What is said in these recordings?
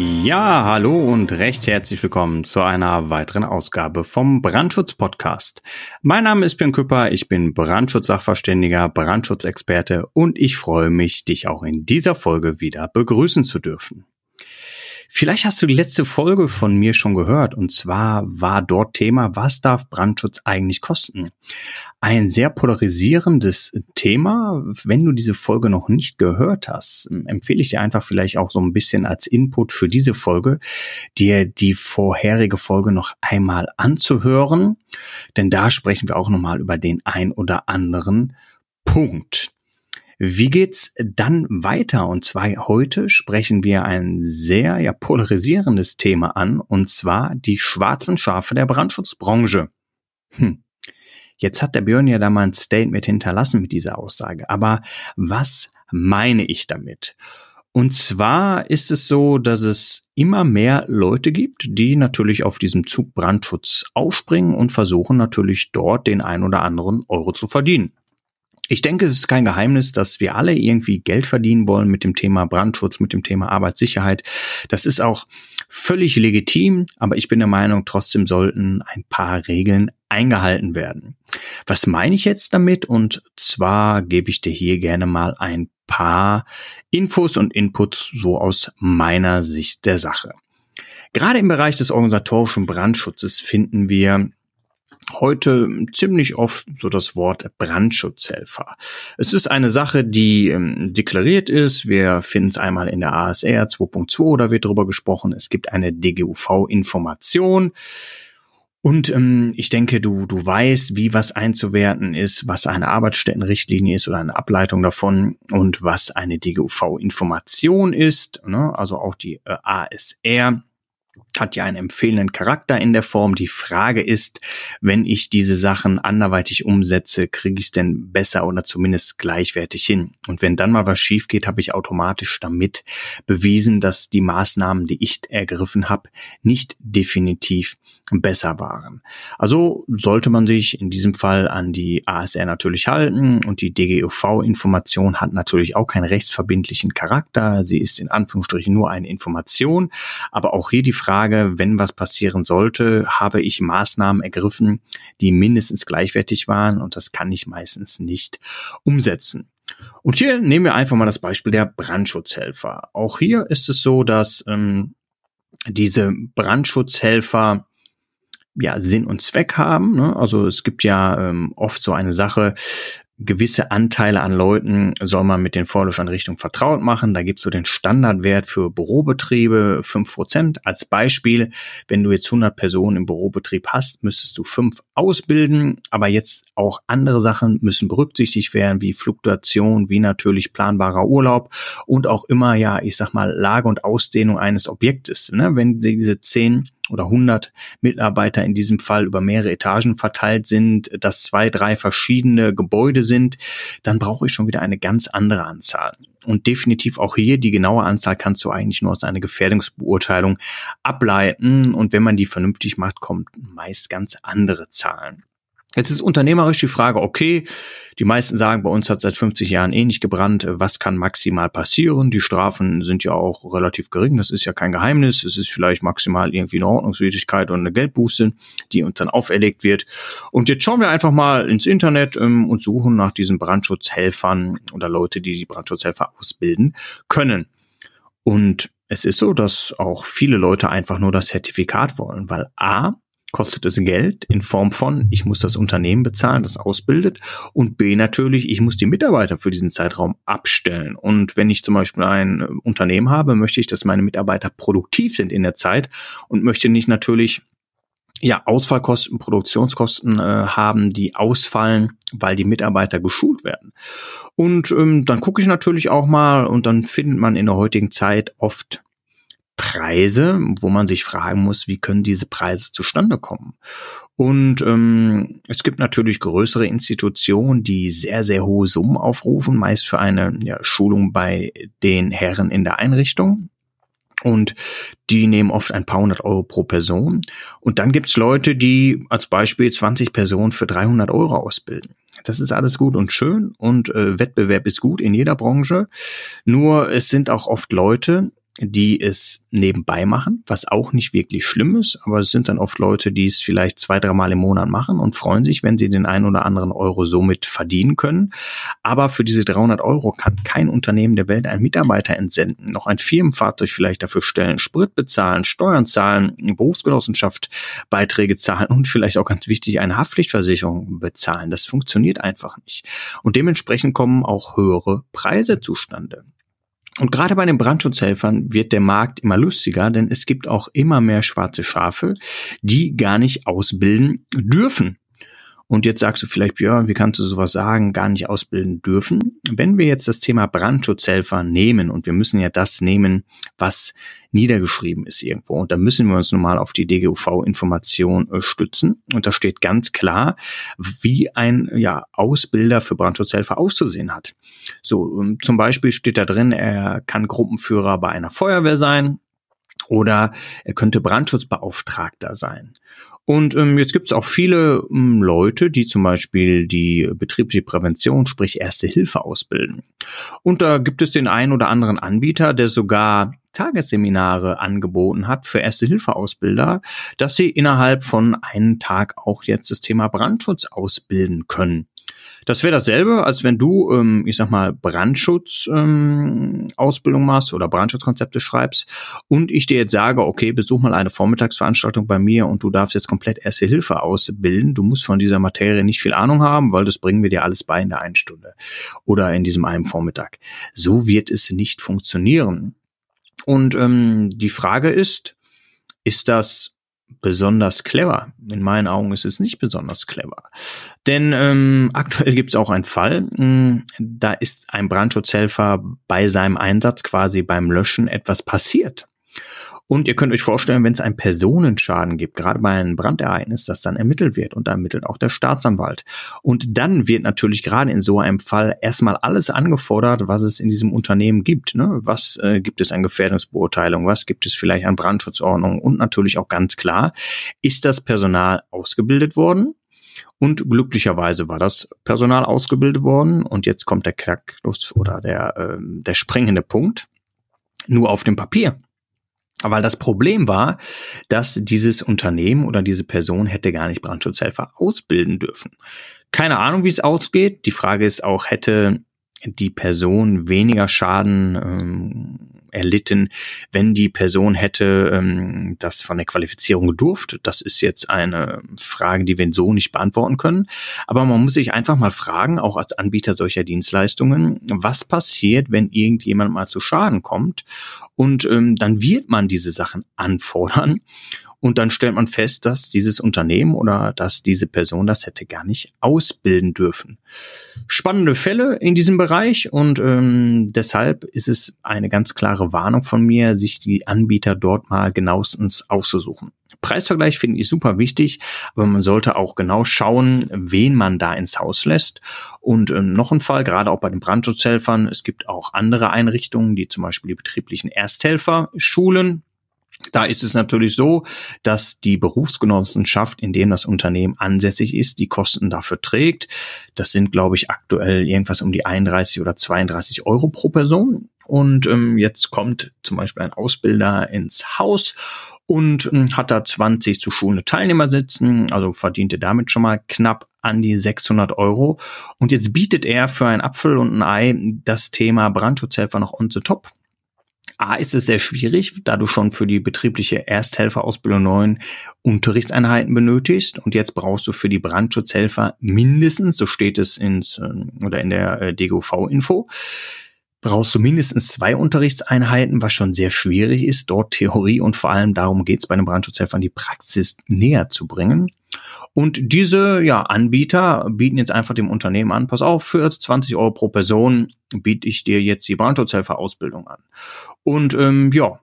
Ja, hallo und recht herzlich willkommen zu einer weiteren Ausgabe vom Brandschutz Podcast. Mein Name ist Björn Küpper, ich bin Brandschutzsachverständiger, Brandschutzexperte und ich freue mich, dich auch in dieser Folge wieder begrüßen zu dürfen. Vielleicht hast du die letzte Folge von mir schon gehört und zwar war dort Thema, was darf Brandschutz eigentlich kosten? Ein sehr polarisierendes Thema. Wenn du diese Folge noch nicht gehört hast, empfehle ich dir einfach vielleicht auch so ein bisschen als Input für diese Folge, dir die vorherige Folge noch einmal anzuhören, denn da sprechen wir auch nochmal über den ein oder anderen Punkt. Wie geht's dann weiter? Und zwar heute sprechen wir ein sehr ja, polarisierendes Thema an, und zwar die schwarzen Schafe der Brandschutzbranche. Hm. Jetzt hat der Björn ja da mal ein Statement hinterlassen mit dieser Aussage. Aber was meine ich damit? Und zwar ist es so, dass es immer mehr Leute gibt, die natürlich auf diesem Zug Brandschutz aufspringen und versuchen natürlich dort den ein oder anderen Euro zu verdienen. Ich denke, es ist kein Geheimnis, dass wir alle irgendwie Geld verdienen wollen mit dem Thema Brandschutz, mit dem Thema Arbeitssicherheit. Das ist auch völlig legitim, aber ich bin der Meinung, trotzdem sollten ein paar Regeln eingehalten werden. Was meine ich jetzt damit? Und zwar gebe ich dir hier gerne mal ein paar Infos und Inputs so aus meiner Sicht der Sache. Gerade im Bereich des organisatorischen Brandschutzes finden wir heute ziemlich oft so das Wort Brandschutzhelfer. Es ist eine Sache, die ähm, deklariert ist. Wir finden es einmal in der ASR 2.2, da wird darüber gesprochen. Es gibt eine DGUV-Information. Und ähm, ich denke, du, du weißt, wie was einzuwerten ist, was eine Arbeitsstättenrichtlinie ist oder eine Ableitung davon und was eine DGUV-Information ist, ne? also auch die äh, ASR hat ja einen empfehlenden Charakter in der Form. Die Frage ist, wenn ich diese Sachen anderweitig umsetze, kriege ich es denn besser oder zumindest gleichwertig hin? Und wenn dann mal was schief geht, habe ich automatisch damit bewiesen, dass die Maßnahmen, die ich ergriffen habe, nicht definitiv besser waren. Also sollte man sich in diesem Fall an die ASR natürlich halten und die DGUV-Information hat natürlich auch keinen rechtsverbindlichen Charakter. Sie ist in Anführungsstrichen nur eine Information. Aber auch hier die Frage, wenn was passieren sollte, habe ich Maßnahmen ergriffen, die mindestens gleichwertig waren und das kann ich meistens nicht umsetzen. Und hier nehmen wir einfach mal das Beispiel der Brandschutzhelfer. Auch hier ist es so, dass ähm, diese Brandschutzhelfer ja Sinn und Zweck haben. Ne? Also es gibt ja ähm, oft so eine Sache, gewisse Anteile an Leuten soll man mit den Vorlöscheinrichtungen vertraut machen. Da gibt's so den Standardwert für Bürobetriebe, fünf Prozent. Als Beispiel, wenn du jetzt 100 Personen im Bürobetrieb hast, müsstest du fünf ausbilden. Aber jetzt auch andere Sachen müssen berücksichtigt werden, wie Fluktuation, wie natürlich planbarer Urlaub und auch immer, ja, ich sag mal, Lage und Ausdehnung eines Objektes. Ne? Wenn diese zehn oder 100 Mitarbeiter in diesem Fall über mehrere Etagen verteilt sind, dass zwei, drei verschiedene Gebäude sind, dann brauche ich schon wieder eine ganz andere Anzahl. Und definitiv auch hier die genaue Anzahl kannst du eigentlich nur aus einer Gefährdungsbeurteilung ableiten. Und wenn man die vernünftig macht, kommt meist ganz andere Zahlen. Jetzt ist unternehmerisch die Frage, okay, die meisten sagen, bei uns hat seit 50 Jahren eh nicht gebrannt, was kann maximal passieren? Die Strafen sind ja auch relativ gering, das ist ja kein Geheimnis, es ist vielleicht maximal irgendwie eine Ordnungswidrigkeit und eine Geldbuße, die uns dann auferlegt wird. Und jetzt schauen wir einfach mal ins Internet ähm, und suchen nach diesen Brandschutzhelfern oder Leute, die die Brandschutzhelfer ausbilden können. Und es ist so, dass auch viele Leute einfach nur das Zertifikat wollen, weil A, kostet es Geld in Form von, ich muss das Unternehmen bezahlen, das ausbildet und B natürlich, ich muss die Mitarbeiter für diesen Zeitraum abstellen. Und wenn ich zum Beispiel ein Unternehmen habe, möchte ich, dass meine Mitarbeiter produktiv sind in der Zeit und möchte nicht natürlich ja, Ausfallkosten, Produktionskosten äh, haben, die ausfallen, weil die Mitarbeiter geschult werden. Und ähm, dann gucke ich natürlich auch mal und dann findet man in der heutigen Zeit oft Preise, wo man sich fragen muss, wie können diese Preise zustande kommen? Und ähm, es gibt natürlich größere Institutionen, die sehr, sehr hohe Summen aufrufen, meist für eine ja, Schulung bei den Herren in der Einrichtung. Und die nehmen oft ein paar hundert Euro pro Person. Und dann gibt's Leute, die als Beispiel 20 Personen für 300 Euro ausbilden. Das ist alles gut und schön und äh, Wettbewerb ist gut in jeder Branche. Nur es sind auch oft Leute, die es nebenbei machen, was auch nicht wirklich schlimm ist, aber es sind dann oft Leute, die es vielleicht zwei, dreimal im Monat machen und freuen sich, wenn sie den einen oder anderen Euro somit verdienen können. Aber für diese 300 Euro kann kein Unternehmen der Welt einen Mitarbeiter entsenden, noch ein Firmenfahrzeug vielleicht dafür stellen, Sprit bezahlen, Steuern zahlen, Berufsgenossenschaft Beiträge zahlen und vielleicht auch ganz wichtig eine Haftpflichtversicherung bezahlen. Das funktioniert einfach nicht. Und dementsprechend kommen auch höhere Preise zustande. Und gerade bei den Brandschutzhelfern wird der Markt immer lustiger, denn es gibt auch immer mehr schwarze Schafe, die gar nicht ausbilden dürfen. Und jetzt sagst du vielleicht, ja, wie kannst du sowas sagen, gar nicht ausbilden dürfen? Wenn wir jetzt das Thema Brandschutzhelfer nehmen und wir müssen ja das nehmen, was niedergeschrieben ist irgendwo. Und da müssen wir uns nun mal auf die DGUV-Information äh, stützen. Und da steht ganz klar, wie ein ja, Ausbilder für Brandschutzhelfer auszusehen hat. So, ähm, zum Beispiel steht da drin, er kann Gruppenführer bei einer Feuerwehr sein, oder er könnte Brandschutzbeauftragter sein. Und ähm, jetzt gibt es auch viele ähm, Leute, die zum Beispiel die betriebliche Prävention, sprich Erste Hilfe ausbilden. Und da gibt es den einen oder anderen Anbieter, der sogar Tagesseminare angeboten hat für Erste-Hilfe-Ausbilder, dass sie innerhalb von einem Tag auch jetzt das Thema Brandschutz ausbilden können. Das wäre dasselbe, als wenn du, ähm, ich sag mal, Brandschutz-Ausbildung ähm, machst oder Brandschutzkonzepte schreibst und ich dir jetzt sage, okay, besuch mal eine Vormittagsveranstaltung bei mir und du darfst jetzt komplett Erste Hilfe ausbilden. Du musst von dieser Materie nicht viel Ahnung haben, weil das bringen wir dir alles bei in der einen Stunde oder in diesem einen Vormittag. So wird es nicht funktionieren. Und ähm, die Frage ist, ist das besonders clever. In meinen Augen ist es nicht besonders clever. Denn ähm, aktuell gibt es auch einen Fall, mh, hm, da ist ein Brandschutzhelfer bei seinem Einsatz quasi beim Löschen etwas passiert. Und ihr könnt euch vorstellen, wenn es einen Personenschaden gibt, gerade bei einem Brandereignis, das dann ermittelt wird und ermittelt auch der Staatsanwalt. Und dann wird natürlich gerade in so einem Fall erstmal alles angefordert, was es in diesem Unternehmen gibt. Ne? Was äh, gibt es an Gefährdungsbeurteilung? Was gibt es vielleicht an Brandschutzordnung? Und natürlich auch ganz klar, ist das Personal ausgebildet worden? Und glücklicherweise war das Personal ausgebildet worden. Und jetzt kommt der Knacklos oder der, äh, der springende Punkt. Nur auf dem Papier. Weil das Problem war, dass dieses Unternehmen oder diese Person hätte gar nicht Brandschutzhelfer ausbilden dürfen. Keine Ahnung, wie es ausgeht. Die Frage ist auch, hätte die Person weniger Schaden ähm, erlitten, wenn die Person hätte ähm, das von der Qualifizierung gedurft. Das ist jetzt eine Frage, die wir so nicht beantworten können. Aber man muss sich einfach mal fragen, auch als Anbieter solcher Dienstleistungen, was passiert, wenn irgendjemand mal zu Schaden kommt? Und ähm, dann wird man diese Sachen anfordern. Und dann stellt man fest, dass dieses Unternehmen oder dass diese Person das hätte gar nicht ausbilden dürfen. Spannende Fälle in diesem Bereich und ähm, deshalb ist es eine ganz klare Warnung von mir, sich die Anbieter dort mal genauestens auszusuchen. Preisvergleich finde ich super wichtig, aber man sollte auch genau schauen, wen man da ins Haus lässt. Und ähm, noch ein Fall, gerade auch bei den Brandschutzhelfern, es gibt auch andere Einrichtungen, die zum Beispiel die betrieblichen Ersthelfer schulen. Da ist es natürlich so, dass die Berufsgenossenschaft, in dem das Unternehmen ansässig ist, die Kosten dafür trägt. Das sind, glaube ich, aktuell irgendwas um die 31 oder 32 Euro pro Person. Und ähm, jetzt kommt zum Beispiel ein Ausbilder ins Haus und ähm, hat da 20 zu schulende Teilnehmer sitzen, also verdiente damit schon mal knapp an die 600 Euro. Und jetzt bietet er für ein Apfel und ein Ei das Thema Brandschutzhelfer noch on the top. A ist es sehr schwierig, da du schon für die betriebliche Ersthelferausbildung neuen Unterrichtseinheiten benötigst und jetzt brauchst du für die Brandschutzhelfer mindestens, so steht es ins äh, oder in der äh, DGV-Info, brauchst du mindestens zwei Unterrichtseinheiten, was schon sehr schwierig ist, dort Theorie und vor allem darum geht es bei den Brandschutzhelfern, die Praxis näher zu bringen. Und diese ja, Anbieter bieten jetzt einfach dem Unternehmen an, pass auf, für 20 Euro pro Person biete ich dir jetzt die Brandschutzhelferausbildung an. Und ähm, ja,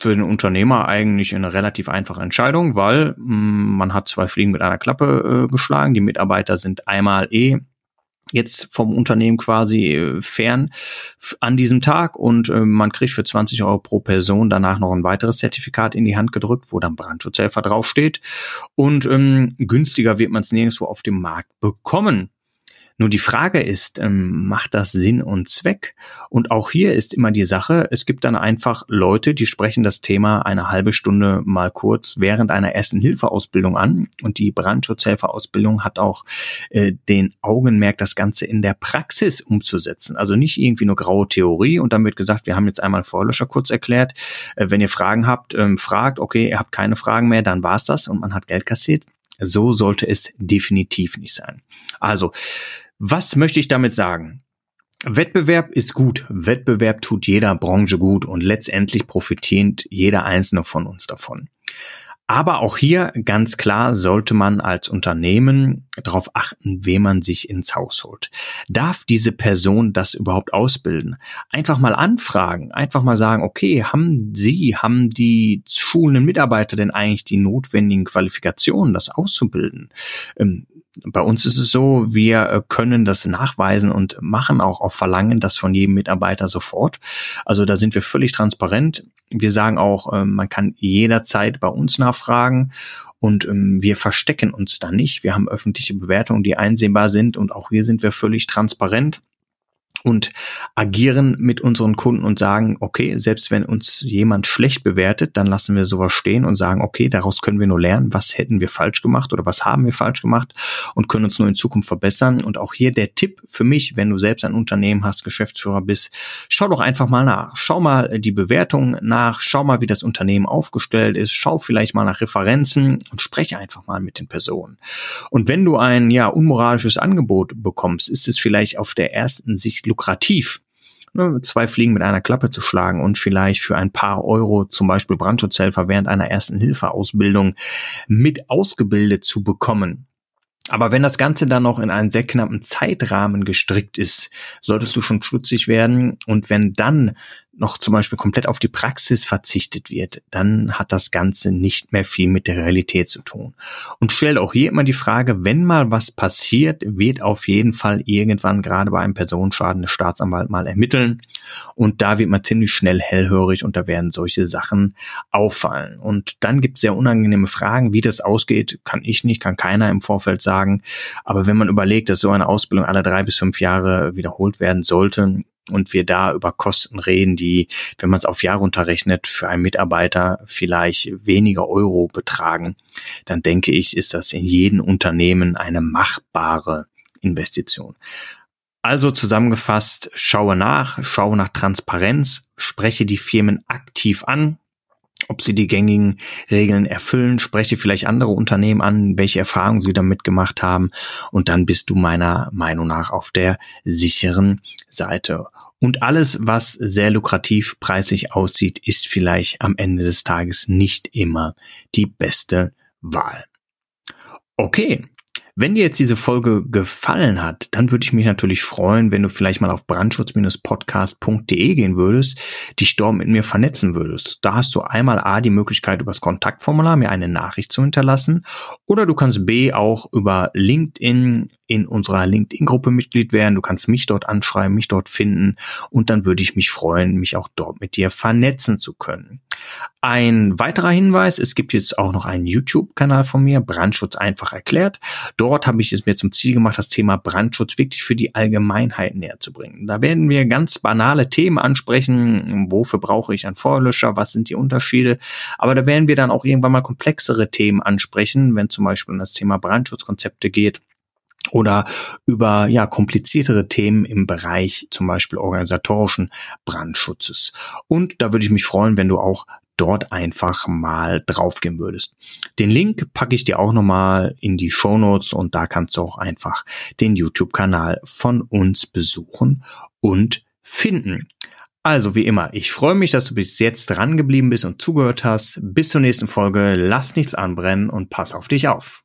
für den Unternehmer eigentlich eine relativ einfache Entscheidung, weil mh, mm, man hat zwei Fliegen mit einer Klappe äh, geschlagen. Die Mitarbeiter sind einmal eh jetzt vom Unternehmen quasi äh, fern an diesem Tag und äh, man kriegt für 20 Euro pro Person danach noch ein weiteres Zertifikat in die Hand gedrückt, wo dann Brandschutzhelfer draufsteht und ähm, günstiger wird man es nirgendwo auf dem Markt bekommen. Nur die Frage ist, ähm, macht das Sinn und Zweck? Und auch hier ist immer die Sache, es gibt dann einfach Leute, die sprechen das Thema eine halbe Stunde mal kurz während einer ersten Hilfeausbildung an. Und die Brandschutzhelferausbildung hat auch äh, den Augenmerk, das Ganze in der Praxis umzusetzen. Also nicht irgendwie nur graue Theorie und dann wird gesagt, wir haben jetzt einmal Vorlöscher kurz erklärt. Äh, wenn ihr Fragen habt, ähm, fragt, okay, ihr habt keine Fragen mehr, dann war's das und man hat Geld kassiert. So sollte es definitiv nicht sein. Also, was möchte ich damit sagen? Wettbewerb ist gut. Wettbewerb tut jeder Branche gut und letztendlich profitiert jeder einzelne von uns davon. Aber auch hier ganz klar sollte man als Unternehmen darauf achten, wem man sich ins Haus holt. Darf diese Person das überhaupt ausbilden? Einfach mal anfragen, einfach mal sagen, okay, haben Sie, haben die schulenden Mitarbeiter denn eigentlich die notwendigen Qualifikationen, das auszubilden? Ähm, bei uns ist es so, wir äh, können das nachweisen und machen auch auf Verlangen das von jedem Mitarbeiter sofort. Also da sind wir völlig transparent. Wir sagen auch, äh, man kann jederzeit bei uns nachfragen und ähm, wir verstecken uns da nicht. Wir haben öffentliche Bewertungen, die einsehbar sind und auch hier sind wir völlig transparent und agieren mit unseren Kunden und sagen, okay, selbst wenn uns jemand schlecht bewertet, dann lassen wir sowas stehen und sagen, okay, daraus können wir nur lernen, was hätten wir falsch gemacht oder was haben wir falsch gemacht und können uns nur in Zukunft verbessern. Und auch hier der Tipp für mich, wenn du selbst ein Unternehmen hast, Geschäftsführer bist, schau doch einfach mal nach. Schau mal die Bewertung nach, schau mal, wie das Unternehmen aufgestellt ist, schau vielleicht mal nach Referenzen und spreche einfach mal mit den Personen. Und wenn du ein ja unmoralisches Angebot bekommst, ist es vielleicht auf der ersten Sicht lukrativ, ne, zwei Fliegen mit einer Klappe zu schlagen und vielleicht für ein paar Euro zum Beispiel Brandschutzhelfer während einer ersten Hilfeausbildung mit ausgebildet zu bekommen. Aber wenn das Ganze dann noch in einen sehr knappen Zeitrahmen gestrickt ist, solltest du schon schlutzig werden. Und wenn dann noch zum Beispiel komplett auf die Praxis verzichtet wird, dann hat das Ganze nicht mehr viel mit der Realität zu tun. Und stellt auch hier immer die Frage, wenn mal was passiert, wird auf jeden Fall irgendwann gerade bei einem Personenschaden der Staatsanwalt mal ermitteln. Und da wird man ziemlich schnell hellhörig und da werden solche Sachen auffallen. Und dann gibt es sehr unangenehme Fragen, wie das ausgeht, kann ich nicht, kann keiner im Vorfeld sagen. Aber wenn man überlegt, dass so eine Ausbildung alle drei bis fünf Jahre wiederholt werden sollte, und wir da über Kosten reden, die, wenn man es auf Jahr runterrechnet, für einen Mitarbeiter vielleicht weniger Euro betragen, dann denke ich, ist das in jedem Unternehmen eine machbare Investition. Also zusammengefasst, schaue nach, schaue nach Transparenz, spreche die Firmen aktiv an, ob sie die gängigen Regeln erfüllen, spreche vielleicht andere Unternehmen an, welche Erfahrungen sie damit gemacht haben und dann bist du meiner Meinung nach auf der sicheren Seite. Und alles, was sehr lukrativ preislich aussieht, ist vielleicht am Ende des Tages nicht immer die beste Wahl. Okay, wenn dir jetzt diese Folge gefallen hat, dann würde ich mich natürlich freuen, wenn du vielleicht mal auf brandschutz-podcast.de gehen würdest, dich dort mit mir vernetzen würdest. Da hast du einmal A die Möglichkeit, über das Kontaktformular mir eine Nachricht zu hinterlassen oder du kannst B auch über LinkedIn in unserer LinkedIn-Gruppe Mitglied werden. Du kannst mich dort anschreiben, mich dort finden und dann würde ich mich freuen, mich auch dort mit dir vernetzen zu können. Ein weiterer Hinweis, es gibt jetzt auch noch einen YouTube-Kanal von mir, Brandschutz einfach erklärt. Dort habe ich es mir zum Ziel gemacht, das Thema Brandschutz wirklich für die Allgemeinheit näher zu bringen. Da werden wir ganz banale Themen ansprechen. Wofür brauche ich einen Feuerlöscher? Was sind die Unterschiede? Aber da werden wir dann auch irgendwann mal komplexere Themen ansprechen, wenn zum Beispiel um das Thema Brandschutzkonzepte geht oder über ja kompliziertere Themen im Bereich zum Beispiel organisatorischen Brandschutzes. Und da würde ich mich freuen, wenn du auch dort einfach mal draufgehen würdest. Den Link packe ich dir auch nochmal in die Show Notes und da kannst du auch einfach den YouTube-Kanal von uns besuchen und finden. Also wie immer, ich freue mich, dass du bis jetzt dran geblieben bist und zugehört hast. Bis zur nächsten Folge. Lass nichts anbrennen und pass auf dich auf.